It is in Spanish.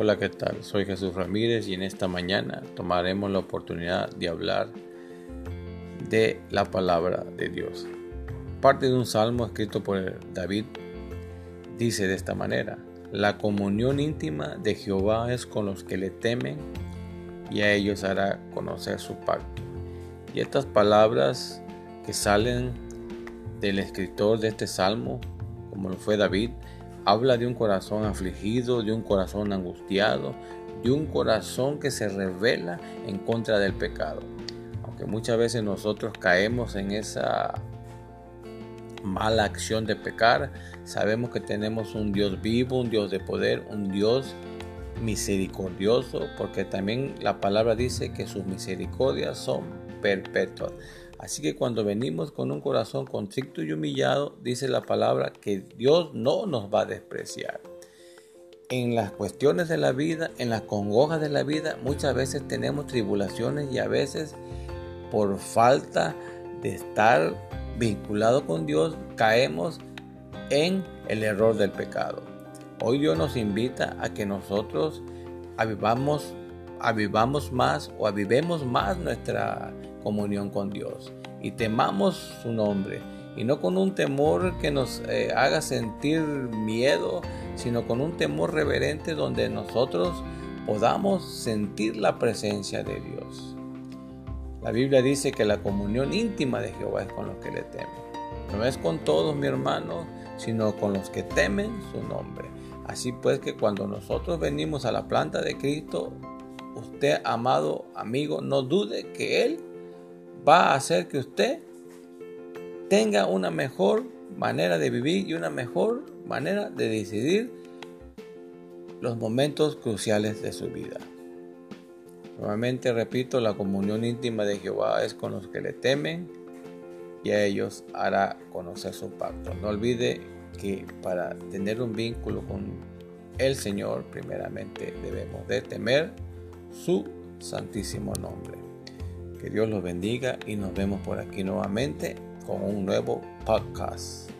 Hola, ¿qué tal? Soy Jesús Ramírez y en esta mañana tomaremos la oportunidad de hablar de la palabra de Dios. Parte de un salmo escrito por David dice de esta manera, la comunión íntima de Jehová es con los que le temen y a ellos hará conocer su pacto. Y estas palabras que salen del escritor de este salmo, como lo fue David, Habla de un corazón afligido, de un corazón angustiado, de un corazón que se revela en contra del pecado. Aunque muchas veces nosotros caemos en esa mala acción de pecar, sabemos que tenemos un Dios vivo, un Dios de poder, un Dios misericordioso, porque también la palabra dice que sus misericordias son perpetuas. Así que cuando venimos con un corazón contrito y humillado, dice la palabra que Dios no nos va a despreciar. En las cuestiones de la vida, en las congojas de la vida, muchas veces tenemos tribulaciones y a veces por falta de estar vinculado con Dios caemos en el error del pecado. Hoy Dios nos invita a que nosotros avivamos, avivamos más o avivemos más nuestra comunión con Dios y temamos su nombre y no con un temor que nos eh, haga sentir miedo, sino con un temor reverente donde nosotros podamos sentir la presencia de Dios. La Biblia dice que la comunión íntima de Jehová es con los que le temen. No es con todos, mi hermano, sino con los que temen su nombre. Así pues que cuando nosotros venimos a la planta de Cristo, usted, amado amigo, no dude que Él va a hacer que usted tenga una mejor manera de vivir y una mejor manera de decidir los momentos cruciales de su vida. Nuevamente repito, la comunión íntima de Jehová es con los que le temen y a ellos hará conocer su pacto. No olvide que para tener un vínculo con el Señor, primeramente debemos de temer su santísimo nombre. Que Dios los bendiga y nos vemos por aquí nuevamente con un nuevo podcast.